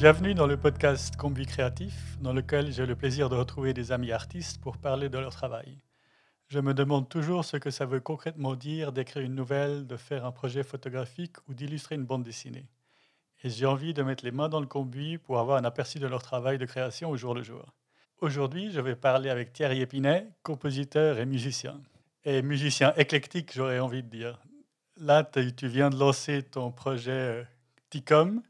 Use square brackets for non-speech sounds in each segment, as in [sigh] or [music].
Bienvenue dans le podcast Combi Créatif, dans lequel j'ai le plaisir de retrouver des amis artistes pour parler de leur travail. Je me demande toujours ce que ça veut concrètement dire d'écrire une nouvelle, de faire un projet photographique ou d'illustrer une bande dessinée. Et j'ai envie de mettre les mains dans le combi pour avoir un aperçu de leur travail de création au jour le jour. Aujourd'hui, je vais parler avec Thierry Épinay, compositeur et musicien. Et musicien éclectique, j'aurais envie de dire. Là, tu viens de lancer ton projet euh, Ticom,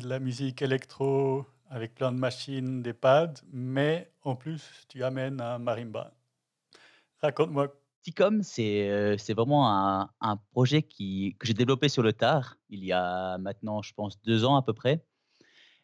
de la musique électro avec plein de machines, des pads, mais en plus, tu amènes un marimba. Raconte-moi. Ticom, c'est euh, vraiment un, un projet qui, que j'ai développé sur le tard, il y a maintenant, je pense, deux ans à peu près.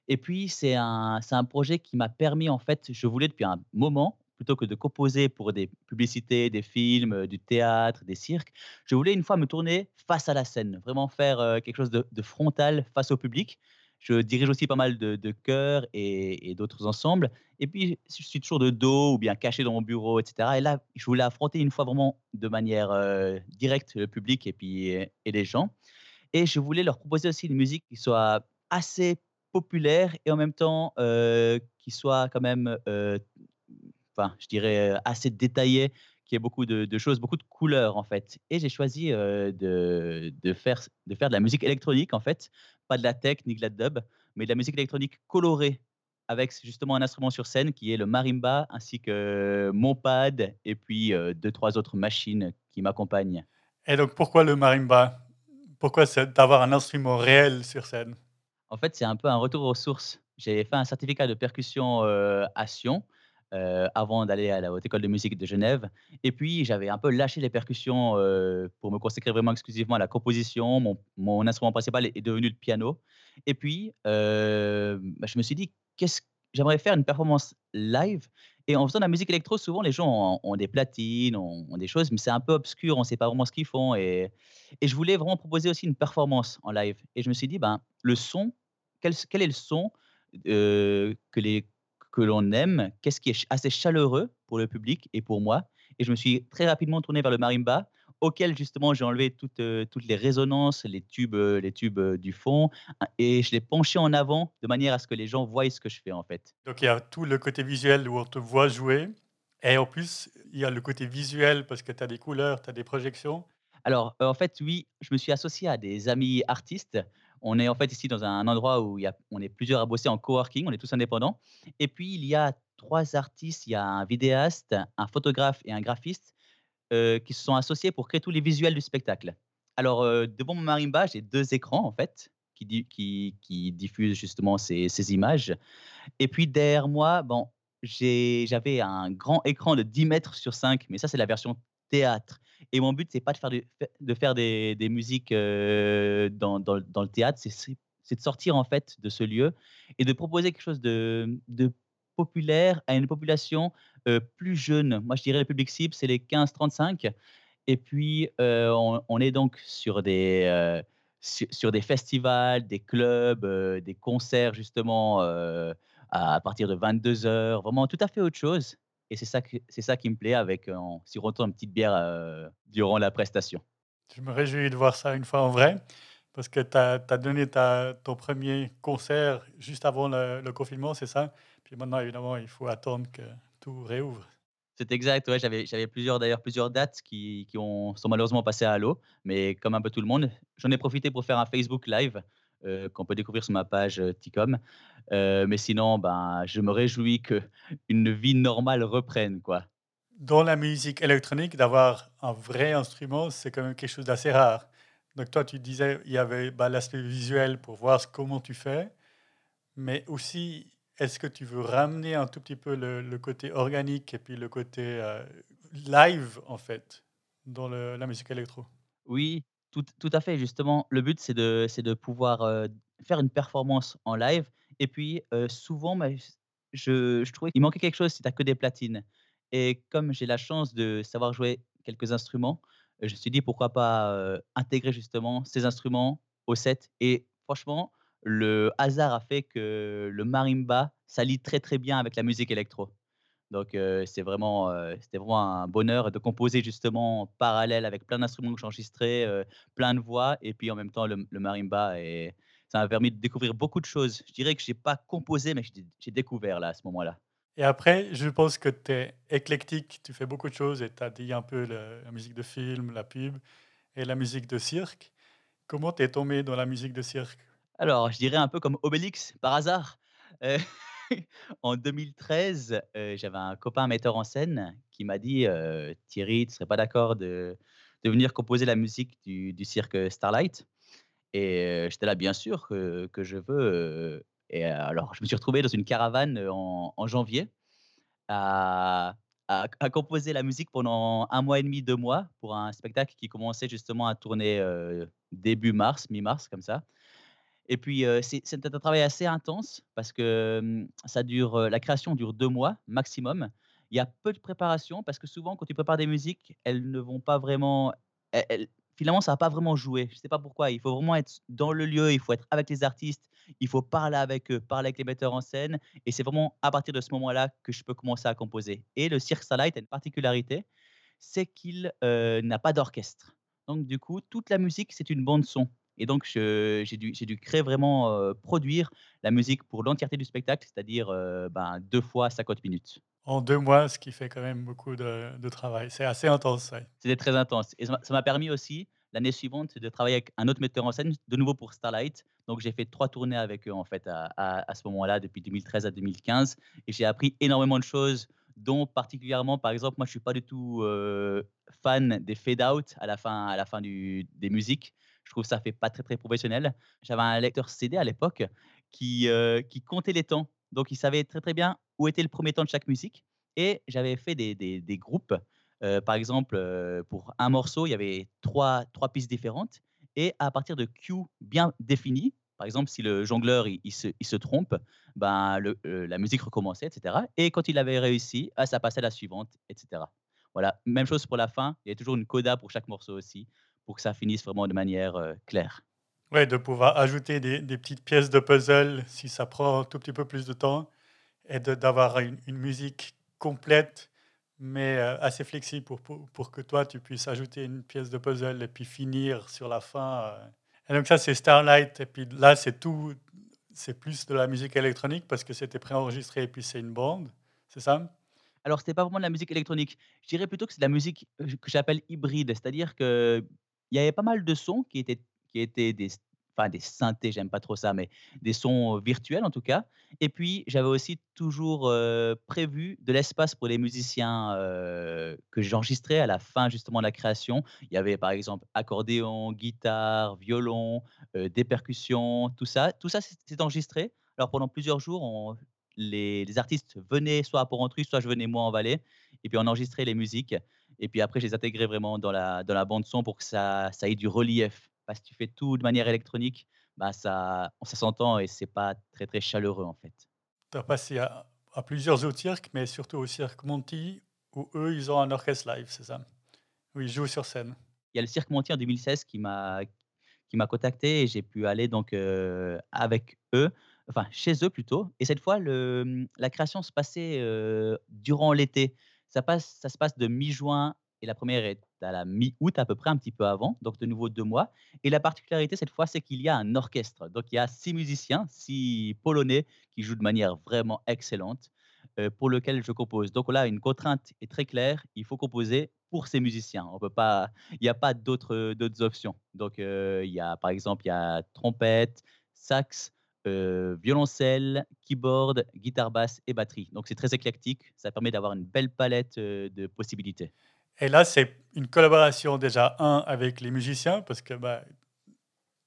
Et puis, c'est un, un projet qui m'a permis, en fait, je voulais depuis un moment, plutôt que de composer pour des publicités, des films, euh, du théâtre, des cirques, je voulais une fois me tourner face à la scène, vraiment faire euh, quelque chose de frontal face au public. Je dirige aussi pas mal de, de chœurs et, d'autres ensembles. Et puis, je suis toujours de dos ou bien caché dans mon bureau, etc. Et là, je voulais affronter une fois vraiment de manière euh, directe le public et puis et les gens. Et je voulais leur proposer aussi une musique qui soit assez populaire et en même temps euh, qui soit quand même, euh, enfin, je dirais, euh, assez détaillée, qui ait beaucoup de, choses, beaucoup de couleurs en fait. Et j'ai choisi euh, de, de, faire, de faire de la musique électronique en fait, pas de la tech ni de la dub, mais de la musique électronique colorée avec justement un instrument sur scène qui est le marimba ainsi que mon pad et puis euh, deux trois autres machines qui m'accompagnent. Et donc, pourquoi le marimba? Pourquoi c'est d'avoir un instrument réel sur scène? En fait, c'est un peu un retour aux sources. J'ai fait un certificat de percussion euh, à Sion euh, avant d'aller à la Haute École de musique de Genève. Et puis, j'avais un peu lâché les percussions euh, pour me consacrer vraiment exclusivement à la composition. Mon, instrument principal est devenu le piano. Et puis, euh, bah, je me suis dit, j'aimerais faire une performance live. Et en faisant de la musique électro, souvent les gens ont, des platines, ont, des choses, mais c'est un peu obscur, on ne sait pas vraiment ce qu'ils font. Et, je voulais vraiment proposer aussi une performance en live. Et je me suis dit, ben, le son, quel, est le son que les que l'on aime, qu'est-ce qui est assez chaleureux pour le public et pour moi et je me suis très rapidement tourné vers le marimba, auquel justement j'ai enlevé toutes, heu, toutes les résonances, les tubes, heu, les tubes, heu, du fond hein, et je l'ai penché en avant de manière à ce que les gens voient ce que je fais, en fait. Donc, il y a tout le côté visuel où on te voit jouer. Et en plus, il y a le côté visuel parce que tu as des couleurs, tu as des projections. Alors, en fait, oui, je me suis associé à des amis artistes. On est en fait ici dans un endroit où on est plusieurs à bosser en coworking, on est tous indépendants. Et puis il y a 3 artistes, il y a un vidéaste, un photographe et un graphiste, heu, qui se sont associés pour créer tous les visuels du spectacle. Alors, heu, devant mon marimba, j'ai 2 écrans en fait, qui di qui qui diffusent justement ces images. Et puis derrière moi, bon, j'avais un grand écran de 10 mètres sur 5, mais ça, c'est la version théâtre et mon but, c'est pas de faire de faire des des musiques, dans dans le théâtre, c'est de sortir en fait de ce lieu et de proposer quelque chose de de populaire à une population, plus jeune. Moi, je dirais le public cible, c'est les 15-35 et puis, on est donc sur des, sur des festivals, des clubs, des concerts justement, à partir de 22:00, vraiment tout à fait autre chose et c'est ça que c'est ça qui me plaît avec en sirotant une petite bière, heu, durant la prestation. Je me réjouis de voir ça une fois en vrai parce que tu as donné ta ton premier concert juste avant le le confinement, c'est ça? Puis maintenant, évidemment, il faut attendre que tout réouvre. C'est exact, ouais, j'avais j'avais plusieurs d'ailleurs plusieurs dates qui qui ont sont malheureusement passées à l'eau, mais comme un peu tout le monde, j'en ai profité pour faire un Facebook Live, heu, qu'on peut découvrir sur ma page, heu, Ticom. Heu, mais sinon, ben, je me réjouis qu'une [laughs] vie normale reprenne, quoi. Dans la musique électronique, d'avoir un vrai instrument, c'est quand même quelque chose d'assez rare. Donc toi, tu disais, il y avait, bah, l'aspect visuel pour voir comment tu fais, mais aussi, est-ce que tu veux ramener un tout petit peu le le côté organique et puis le côté, live, en fait, dans le la musique électro? Oui, tout tout à fait, justement, le but, c'est de c'est de pouvoir, faire une performance en live et puis, souvent, bah, je je trouvais qu'il manquait quelque chose si tu as que des platines et comme j'ai la chance de savoir jouer quelques instruments, je me suis dit: «Pourquoi pas, intégrer justement ces instruments au set?» et franchement, le hasard a fait que le marimba s'allie très, très bien avec la musique électro. Donc c'est vraiment, c'était vraiment un bonheur de composer justement en parallèle avec plein d'instruments que j'ai enregistrés, heu, plein de voix et puis en même temps le le marimba et Ça m'a permis de découvrir beaucoup de choses. Je dirais que j'ai pas composé, mais j'ai découvert là, à ce moment-là. Et après, je pense que tu es éclectique, tu fais beaucoup de choses et tu as dit un peu le- la musique de film, la pub et la musique de cirque. Comment t'es tombé dans la musique de cirque? Alors, je dirais un peu comme Obélix, par hasard. [laughs] En 2013, heu, j'avais un copain metteur en scène qui m'a dit, heu: «Thierry, tu serais pas d'accord de de venir composer la musique du cirque, Starlight?» et heu, j'étais là: «Bien sûr que que je veux», heu et alors je me suis retrouvé dans une caravane, en janvier à à composer la musique pendant un mois et demi, 2 mois pour un spectacle qui commençait justement à tourner, début mars, mi-mars comme ça et puis, c'était un travail assez intense parce que, ça dure, la création dure 2 mois maximum. Il y a peu de préparation parce que souvent quand tu prépares des musiques, elles ne vont pas vraiment finalement ça va pas vraiment jouer. Je sais pas pourquoi, il faut vraiment être dans le lieu, il faut être avec les artistes, il faut parler avec eux, parler avec les metteurs en scène et c'est vraiment à partir de ce moment-là que je peux commencer à composer et le Cirque Starlight a une particularité, c'est qu'il, n'a pas d'orchestre. Donc du coup, toute la musique, c'est une bande son et donc j'ai dû créer vraiment, produire la musique pour l'entièreté du spectacle, c'est-à-dire, ben, 2 fois 50 minutes. En 2 mois, ce qui fait quand même beaucoup de de travail. C'est assez intense, ouais. C'était très intense et ça m'a permis aussi, l'année suivante, de travailler avec un autre metteur en scène, de nouveau pour Starlight. Donc j'ai fait 3 tournées avec eux, en fait, à à à ce moment-là, depuis 2013 à 2015 et j'ai appris énormément de choses, dont particulièrement, par exemple, moi, je suis pas du tout, fan des fade out à la fin à la fin du des musiques. Je trouve ça fait pas très, très professionnel. J'avais un lecteur CD à l'époque qui, heu, qui comptait les temps. Donc il savait très, très bien où était le premier temps de chaque musique et j'avais fait des des groupes Heu, par exemple, heu, pour un morceau, il y avait trois trois pistes différentes et à partir de cues bien définis, par exemple, si le jongleur il se il se trompe, ben, la musique recommençait et cetera et quand il avait réussi, ah, ça passait à la suivante et cetera. Voilà, même chose pour la fin, il y a toujours une coda pour chaque morceau aussi, pour que ça finisse vraiment de manière, heu, claire. Ouais, de pouvoir ajouter des des petites pièces de puzzle si ça prend un tout petit peu plus de temps et d'avoir une une musique complète, mais heu, assez flexible pour pour pour que toi, tu puisses ajouter une pièce de puzzle et puis finir sur la fin, heu et donc ça, c'est Starlight et puis là, c'est tout c'est plus de la musique électronique parce que c'était préenregistré et puis c'est une bande, c'est ça? Alors, c'était pas vraiment de la musique électronique. Je dirais plutôt que c'est de la musique, que j'appelle hybride. C'est-à-dire qu'il y avait pas mal de sons qui étaient qui étaient des enfin des synthés, j'aime pas trop ça, mais des sons, virtuels en tout cas. Et puis j'avais aussi toujours, prévu de l'espace pour les musiciens, que j'enregistrais à la fin justement de la création. Il y avait par exemple accordéon, guitare, violon, des percussions, tout ça. Tout ça, c'est enregistré. Alors pendant plusieurs jours, les artistes venaient soit à Porrentruy, soit je venais moi en Valais et puis on enregistrait les musiques et puis après je les intégrais vraiment dans la dans la bande son pour que ça ça ait du relief. Parce que si tu fais tout de manière électronique, bah, ça ça s'entend et c'est pas très, très chaleureux, en fait. Tu as passé à à plusieurs autres cirques, mais surtout au cirque Monty où eux, ils ont un orchestre live, c'est ça? Où ils jouent sur scène. Il y a le Cirque Montier en 2016 qui m'a qui m'a contacté et j'ai pu aller donc, heu, avec eux, enfin chez eux plutôt et cette fois le, la création se passait, heu, durant l'été. Ça se passe de mi-juin et la première est à la mi-août à peu près, un petit peu avant, donc de nouveau 2 mois et la particularité cette fois, c'est qu'il y a un orchestre. Donc il y a 6 musiciens, 6 polonais qui jouent de manière vraiment excellente, heu, pour lequel je compose. Donc là, une contrainte est très claire, il faut composer pour ces musiciens. On peut pas il n'y a pas d'autres, options. Donc, heu, il y a par exemple, il y a trompette, sax, heu, violoncelle, keyboard, guitare basse et batterie. Donc c'est très éclectique, ça permet d'avoir une belle palette, heu, de possibilités. Et là, c'est une collaboration déjà, un avec les musiciens parce que, bah,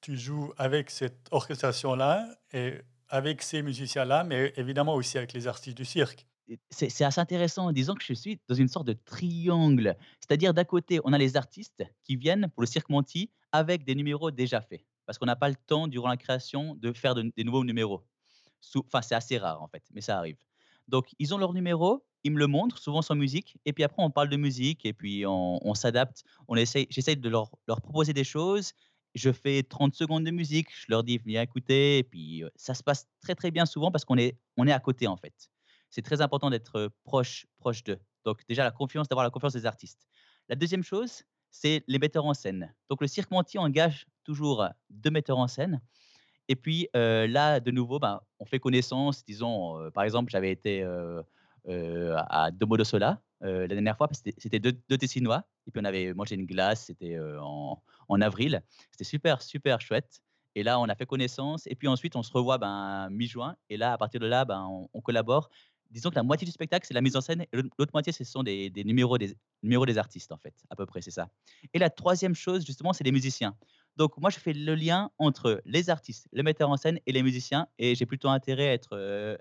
tu joues avec cette orchestration-là et avec ces musiciens-là, mais évidemment aussi avec les artistes du cirque. C'est assez intéressant, disons que je suis dans une sorte de triangle. C'est-à-dire d'un côté, on a les artistes qui viennent pour le Cirque Monty avec des numéros déjà faits. Parce qu'on n'a pas le temps durant la création de faire de des nouveaux numéros. Enfin, c'est assez rare en fait, mais ça arrive. Donc ils ont leur numéro, ils me le montrent, souvent sans musique et puis après on parle de musique et puis on s'adapte. On essaye j'essaye de leur proposer des choses. Je fais 30 secondes de musique, je leur dis: «Viens écouter» et puis, ça se passe très, très bien souvent parce qu'on est on est à côté en fait. C'est très important d'être, proche proche d'eux. Donc déjà la confiance, d'avoir la confiance des artistes. La deuxième chose, c'est les metteurs en scène. Donc le Cirque Monty engage toujours 2 metteurs en scène Et puis, là, de nouveau, ben, on fait connaissance. Disons, par exemple, j'avais été, à Domodossola, la dernière fois c'était 2- 2 Tessinois et puis on avait mangé une glace, c'était, en en avril. C'était super, super chouette et là, on a fait connaissance et puis ensuite on se revoit, ben, mi-juin et là, à partir de là, ben, on collabore. Disons que la moitié du spectacle, c'est la mise en scène et l'autre moitié, ce sont des numéros des numéros des artistes, en fait, à peu près, c'est ça. Et la troisième chose, justement, c'est les musiciens. Donc moi, je fais le lien entre les artistes, le metteur en scène et les musiciens et j'ai plutôt intérêt à être, [laughs] heu,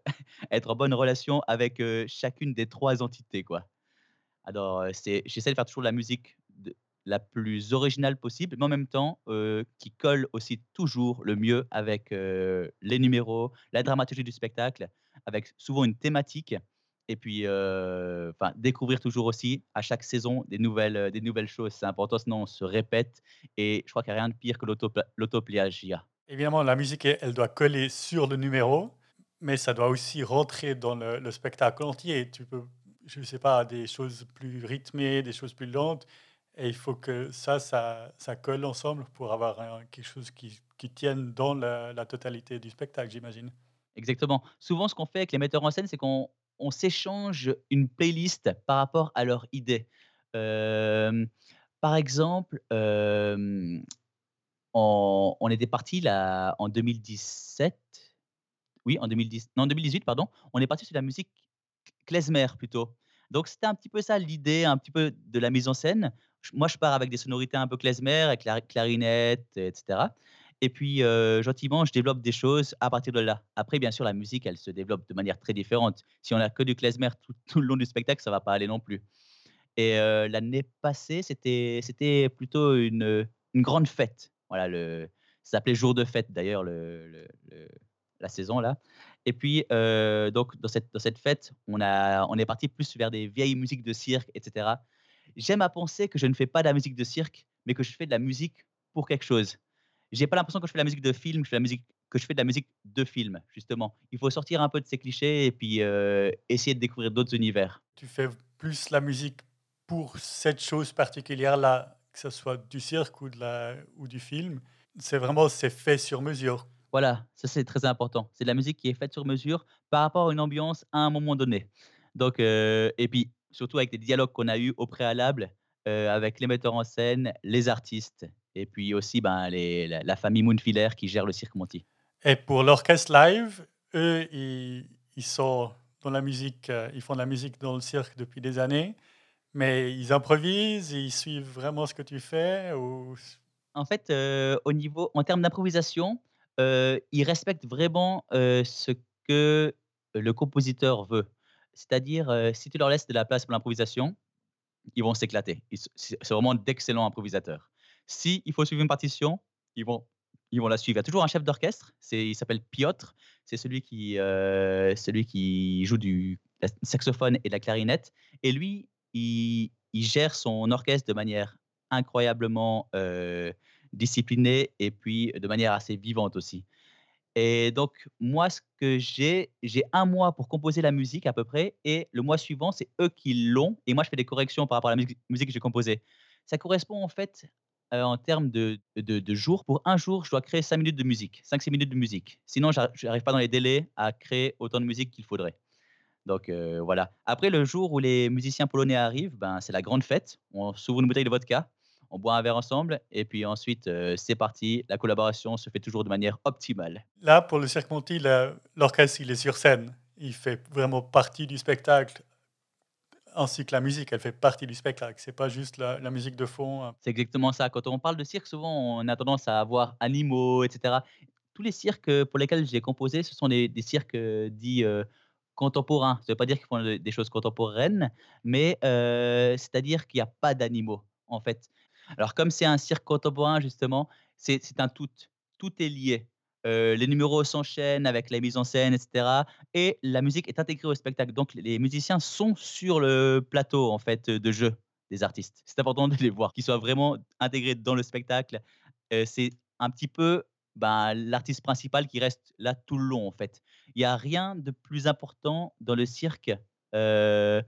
être en bonne relation avec, heu, chacune des 3 entités, quoi. Alors, c'est j'essaie de faire toujours la musique la plus originale possible, mais en même temps, qui colle aussi toujours le mieux avec, les numéros, la dramaturgie du spectacle, avec souvent une thématique et puis, découvrir toujours aussi à chaque saison des nouvelles, des nouvelles choses. C'est important, sinon on se répète et je crois qu'il y a rien de pire que l'autopla l'autoplagiat. Évidemment, la musique, elle doit coller sur le numéro, mais ça doit aussi rentrer dans le le spectacle entier. Tu peux, je ne sais pas, des choses plus rythmées, des choses plus lentes et il faut que ça ça ça colle ensemble pour avoir quelque chose qui qui tienne dans la totalité du spectacle, j'imagine. Exactement. Souvent, ce qu'on fait avec les metteurs en scène, c'est qu'on on s'échange une playlist par rapport à leur idée. Par exemple, on était partis là en 2017, oui en 2010 non 2018 pardon, on est parti sur la musique klezmer plutôt. Donc c'était un petit peu ça l'idée, un petit peu de la mise en scène. Moi je pars avec des sonorités un peu klezmer, avec la clarinette et cetera et puis, gentiment je développe des choses à partir de là. Après bien sûr la musique elle se développe de manière très différente. Si on a que du klezmer tout [laughs] tout le long du spectacle, ça va pas aller non plus et l'année passée, c'était c'était plutôt une, une grande fête. Voilà le ça s'appelait Jour de fête d'ailleurs le le la saison là et puis, donc dans cette dans cette fête, on a on est parti plus vers des vieilles musiques de cirque et cetera. J'aime à penser que je ne fais pas de la musique de cirque, mais que je fais de la musique pour quelque chose. J'ai pas l'impression que je fais de la musique de film, je fais la musique que je fais de la musique de film, justement. Il faut sortir un peu de ces clichés et puis, heu, essayer de découvrir d'autres univers. Tu fais plus la musique pour cette chose particulière-là, que ce soit du cirque ou de la ou du film. C'est vraiment c'est fait sur mesure. Voilà, ça c'est très important. C'est de la musique qui est faite sur mesure par rapport à une ambiance à un moment donné. Donc heu et puis surtout avec des dialogues qu'on a eus au préalable, heu, avec les metteurs en scène, les artistes et puis aussi, ben, les la la famille Moonfiller qui gère le Cirque Monty. Et pour l'orchestre live, eux, ils ils sont dans la musique, heu, ils font de la musique dans le cirque depuis des années, mais ils improvisent, ils suivent vraiment ce que tu fais ou En fait, heu, au niveau en termes d'improvisation, heu, ils respectent vraiment, ce que le compositeur veut. C'est-à-dire, si tu leur laisses de la place pour l'improvisation, ils vont s'éclater. C'est vraiment d'excellents improvisateurs. Si il faut suivre une partition, ils vont ils vont la suivre. Il y a toujours un chef d'orchestre, il s'appelle Piotr, c'est celui qui, heu, celui qui joue du saxophone et de la clarinette et lui, il il gère son orchestre de manière incroyablement, heu, disciplinée et puis de manière assez vivante aussi et donc moi, ce que j'ai, j'ai 1 mois pour composer la musique à peu près et le mois suivant, c'est eux qui l'ont et moi je fais des corrections par rapport à la musique que j'ai composée. Ça correspond en fait, heu, en termes de jours, pour 1 jour, je dois créer 5 minutes de musique, 5-6 minutes de musique. Sinon j'arr j'arrive pas dans les délais à créer autant de musique qu'il faudrait. Donc heu, voilà. Après le jour où les musiciens polonais arrivent, ben, c'est la grande fête. On s'ouvre une bouteille de vodka, on boit un verre ensemble et puis ensuite, heu, c'est parti. La collaboration se fait toujours de manière optimale. Là, pour le Cirque Monty, le l'orchestre, il est sur scène. Il fait vraiment partie du spectacle ainsi que la musique, elle fait partie du spectacle. C'est pas juste la musique de fond, heu C'est exactement ça. Quand on parle de cirque, souvent, on a tendance à avoir animaux et cetera. Tous les cirques, heu, pour lesquels j'ai composé, ce sont des cirques, heu, dits, heu, contemporains. Ça veut pas dire qu'ils font, des choses contemporaines, mais c'est-à-dire qu'il y a pas d'animaux, en fait. Alors comme c'est un cirque contemporain justement, c'est un tout. Tout est lié. Heu, les numéros s'enchaînent avec la mise en scène et cetera et la musique est intégrée au spectacle. Donc les musiciens sont sur le plateau, en fait, de jeu des artistes. C'est important [laughs] de les voir, qu'ils soient vraiment intégrés dans le spectacle. Heu, c'est un petit peu, ben, l'artiste principal qui reste là tout le long, en fait. Il y a rien de plus important dans le cirque, heu,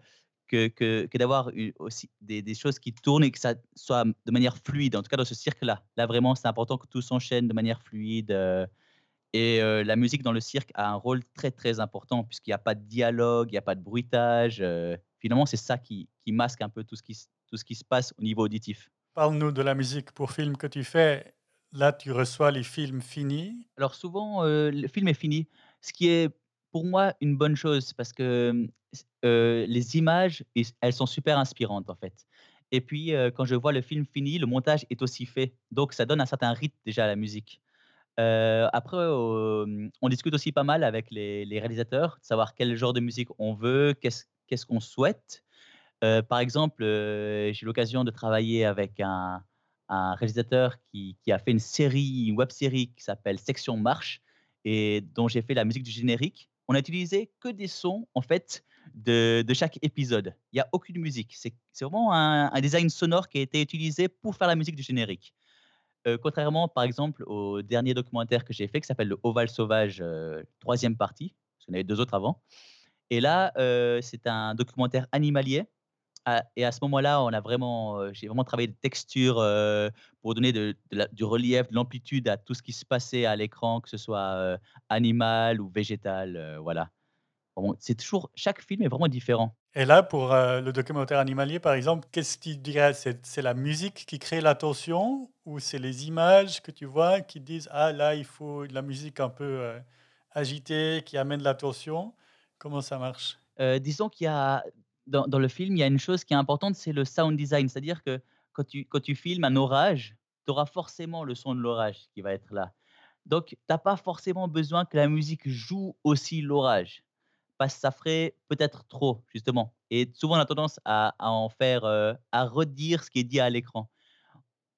que que d'avoir aussi des choses qui tournent et que ça soit de manière fluide. En tout cas dans ce cirque-là. Là vraiment, c'est important que tout s'enchaîne de manière fluide, Et heu, la musique dans le cirque a un rôle très, très important puisqu'il y a pas de dialogue, il y a pas de bruitage, heu, finalement, c'est ça qui qui masque un peu tout ce qui tout ce qui se passe au niveau auditif. Parle-nous de la musique pour film que tu fais. Là, tu reçois les films finis. Alors souvent, heu, le film est fini, ce qui est pour moi une bonne chose parce que, les images elles sont super inspirantes, en fait. Et puis, quand je vois le film fini, le montage est aussi fait, donc ça donne un certain rythme déjà à la musique. Après, on discute aussi pas mal avec les réalisateurs, de savoir quel genre de musique on veut, qu'est-ce qu'on souhaite. Par exemple, j'ai eu l'occasion de travailler avec un réalisateur qui a fait une série, une web série qui s'appelle Section Marche et dont j'ai fait la musique du générique. On a utilisé que des sons, en fait, de chaque épisode. Il y a aucune musique. C'est vraiment un design sonore qui a été utilisé pour faire la musique du générique. Contrairement, par exemple, au dernier documentaire que j'ai fait qui s'appelle le Ovale sauvage, 3e partie, parce qu'il y en avait 2 autres avant. Et là, c'est un documentaire animalier à et à ce moment-là, on a vraiment, j'ai vraiment travaillé des textures, pour donner du relief, de l'amplitude à tout ce qui se passait à l'écran, que ce soit, animal ou végétal, voilà. C'est toujours chaque film est vraiment différent. Et là, pour, heu, le documentaire animalier, par exemple, qu'est-ce te dirait? C'est la musique qui crée la tension ou c'est les images que tu vois qui disent: «Ah là, il faut de la musique un peu, heu, agitée qui amène de la tension»? Comment ça marche? Heu, disons qu'il y a dans le film, il y a une chose qui est importante, c'est le sound design. C'est-à-dire que quand tu quand tu filmes un orage, tu auras forcément le son de l'orage qui va être là. Donc tu as pas forcément besoin que la musique joue aussi l'orage, parce que ça ferait peut-être trop, justement. Et souvent on a tendance à en faire, heu, à redire ce qui est dit à l'écran.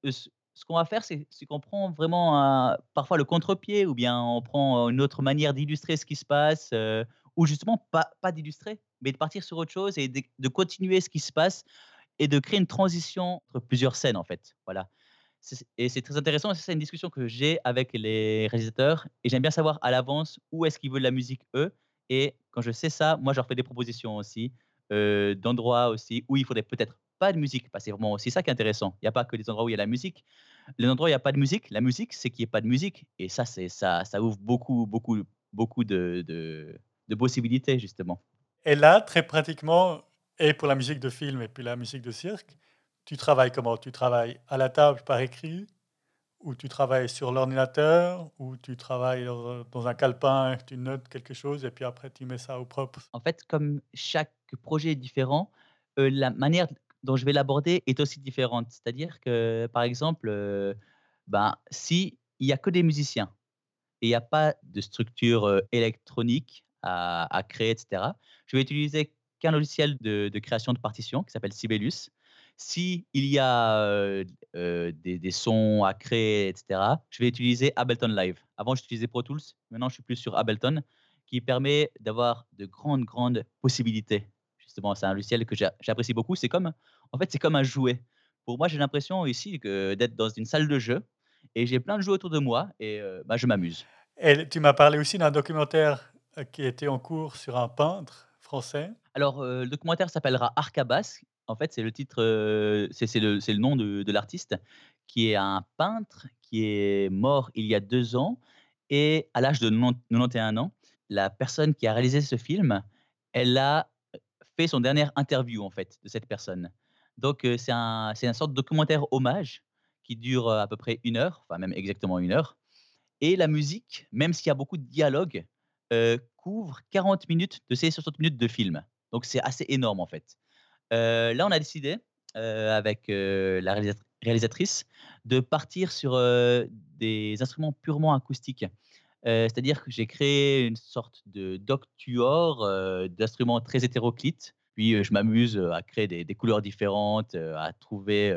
Heu, ce qu'on va faire, c'est qu'on prend vraiment parfois le contre-pied ou bien on prend, une autre manière d'illustrer ce qui se passe, heu, ou justement pas d'illustrer, mais de partir sur autre chose et d'ex de continuer ce qui se passe et de créer une transition entre plusieurs scènes, en fait, voilà. Et c'est très intéressant c'est une discussion que j'ai avec les réalisateurs et j'aime bien savoir à l'avance où est-ce qu'ils veulent la musique, eux et quand je sais ça, moi, je leur fais des propositions aussi, d'endroits aussi où il faudrait peut-être pas de musique, parce que c'est vraiment aussi ça qui est intéressant. Il y a pas que des endroits où il y a la musique. Les endroits où il y a pas de musique, la musique, c'est qu'il y ait pas de musique et ça, c'est ça ça ouvre beaucoup, beaucoup, beaucoup de de possibilités, justement. Et là, très pratiquement et pour la musique de film et puis la musique de cirque, tu travailles comment? Tu travailles à la table par écrit? Ou tu travailles sur l'ordinateur ou tu travailles dans un calepin, tu notes quelque chose et puis après tu mets ça au propre? En fait, comme chaque projet est différent, heu, la manière dont je vais l'aborder est aussi différente. C'est-à-dire que, par exemple, heu, ben, si il y a que des musiciens et il y a pas de structure, heu, électronique à créer et cetera, je vais utiliser qu'un logiciel de de création de partitions qui s'appelle Sibelius. Si il y a, des des sons à créer et cetera, je vais utiliser Ableton Live. Avant, j'utilisais Pro Tools, maintenant je suis plus sur Ableton, qui permet d'avoir de grandes, grandes possibilités. Justement, c'est un logiciel que j'a j'apprécie beaucoup. C'est comme en fait, c'est comme un jouet. Pour moi, j'ai l'impression ici que d'être dans une salle de jeu et j'ai plein de jouets autour de moi et bah, je m'amuse. Et tu m'as parlé aussi d'un documentaire, qui était en cours sur un peintre français. Alors, le documentaire s'appellera Arcabas. En fait, c'est le titre, c'est le nom de l'artiste, qui est un peintre qui est mort il y a 2 ans et à l'âge de nonant 91 ans. La personne qui a réalisé ce film, elle a, fait son dernière interview, en fait, de cette personne. Donc, c'est un c'est de documentaire hommage qui dure, à peu près une heure, enfin même exactement une heure et la musique, même s'il y a beaucoup de dialogue, heu, couvre 40 minutes de ces 60 minutes de film. Donc c'est assez énorme, en fait. Là, on a décidé, avec, la réalisat réalisatrice de partir sur, des instruments purement acoustiques. C'est-à-dire que j'ai créé une sorte de d'octuor, d'instruments très hétéroclites. Puis, je m'amuse, à créer des couleurs différentes, à trouver,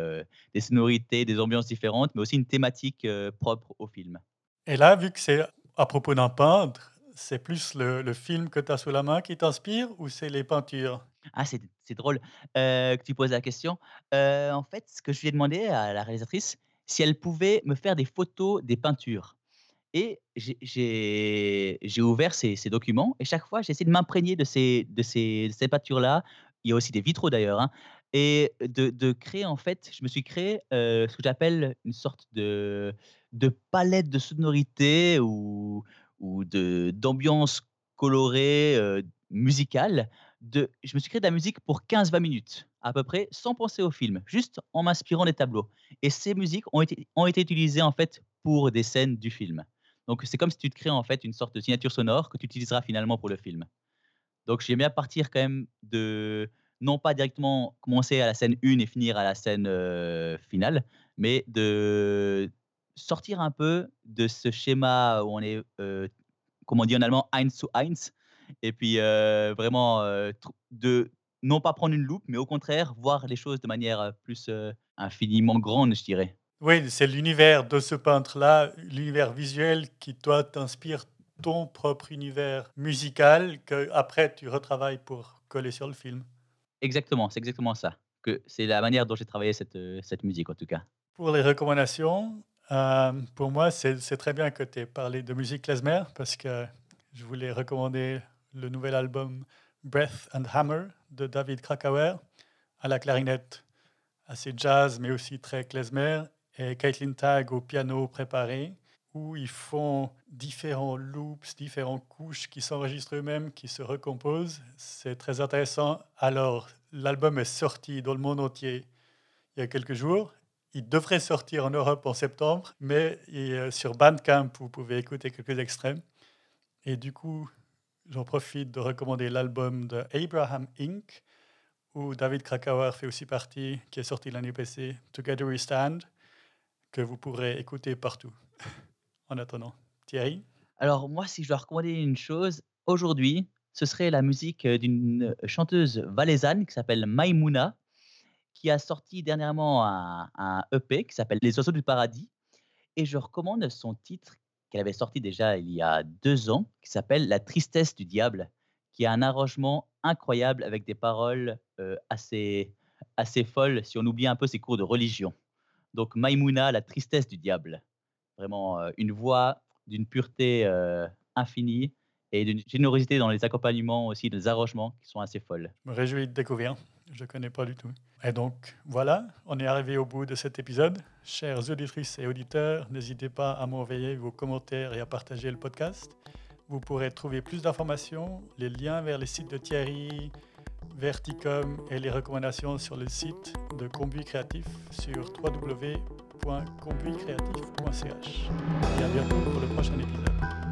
des sonorités, des ambiances différentes, mais aussi une thématique, propre au film. Et là, vu que c'est à propos d'un peintre, c'est plus le le film que tu as sous la main qui t'inspire ou c'est les peintures? Ah, c'est drôle, que tu poses la question. En fait, ce que je lui ai demandé à la réalisatrice, si elle pouvait me faire des photos des peintures et j'ai ouvert ces ces documents et chaque fois, j'ai essayé de m'imprégner de ces de ces ces peintures-là. Il y a aussi des vitraux d'ailleurs, hein et de de créer en fait je me suis créé, ce que j'appelle une sorte de de palette de sonorités ou ou d'ambiance colorée, musicale, je me suis créé de la musique pour 15-20 minutes, à peu près, sans penser au film, juste en m'inspirant des tableaux et ces musiques ont été utilisées, en fait, pour des scènes du film. Donc c'est comme si tu te crées, en fait, une sorte de signature sonore que tu utiliseras finalement pour le film. Donc j'aime bien partir quand même de non pas directement commencer à la scène 1 et finir à la scène, heu, finale, mais de sortir un peu de ce schéma où on est, heu, comme on dit en allemand, eins zu eins et puis, vraiment, de non pas prendre une loupe, mais au contraire, voir les choses de manière, plus, infiniment grande, je dirais. Oui, c'est l'univers de ce peintre-là, l'univers visuel qui, toi, t'inspire ton propre univers musical qu'après tu retravailles pour coller sur le film. Exactement, c'est exactement ça, que c'est la manière dont j'ai travaillé cette, cette musique en tout cas. Pour les recommandations, pour moi, c'est c'est très bien que tu aies parlé de musique klezmer parce que je voulais recommander le nouvel album Breath and Hammer de David Krakauer à la clarinette, assez jazz mais aussi très klezmer et Caitlin Tagg au piano préparé où ils font différents loops, différentes couches qui s'enregistrent eux-mêmes, qui se recomposent. C'est très intéressant. Alors, l'album est sorti dans le monde entier il y a quelques jours. Il devrait sortir en Europe en septembre, mais sur Bandcamp, vous pouvez écouter quelques extraits. Et du coup, j'en profite de recommander l'album de Abraham Inc., où David Krakauer fait aussi partie, qui est sorti l'année passée, Together We Stand, que vous pourrez écouter partout. [laughs] en attendant. Thierry? Alors moi, si je dois recommander une chose, aujourd'hui, ce serait la musique, heu, d'une chanteuse valaisanne qui s'appelle Maïmouna, qui a sorti dernièrement un un EP qui s'appelle Les oiseaux du paradis et je recommande son titre qu'elle avait sorti déjà il y a 2 ans, qui s'appelle La tristesse du diable, qui a un arrangement incroyable avec des paroles, heu, assez assez folles si on oublie un peu ses cours de religion. Donc Maïmouna, La tristesse du diable. Vraiment, heu, une voix d'une pureté, heu, infinie et d'une générosité dans les accompagnements aussi, des arrangements qui sont assez folles. Je me réjouis de découvrir. Je ne connais pas du tout. Et donc voilà, on est arrivé au bout de cet épisode. Chers auditrices et auditeurs, n'hésitez pas à m'envoyer vos commentaires et à partager le podcast. Vous pourrez trouver plus d'informations, les liens vers les sites de Thierry, Verticom et les recommandations sur le site de Combi Créatif sur www www.conduitcreatif.ch. Et à bientôt pour le prochain épisode.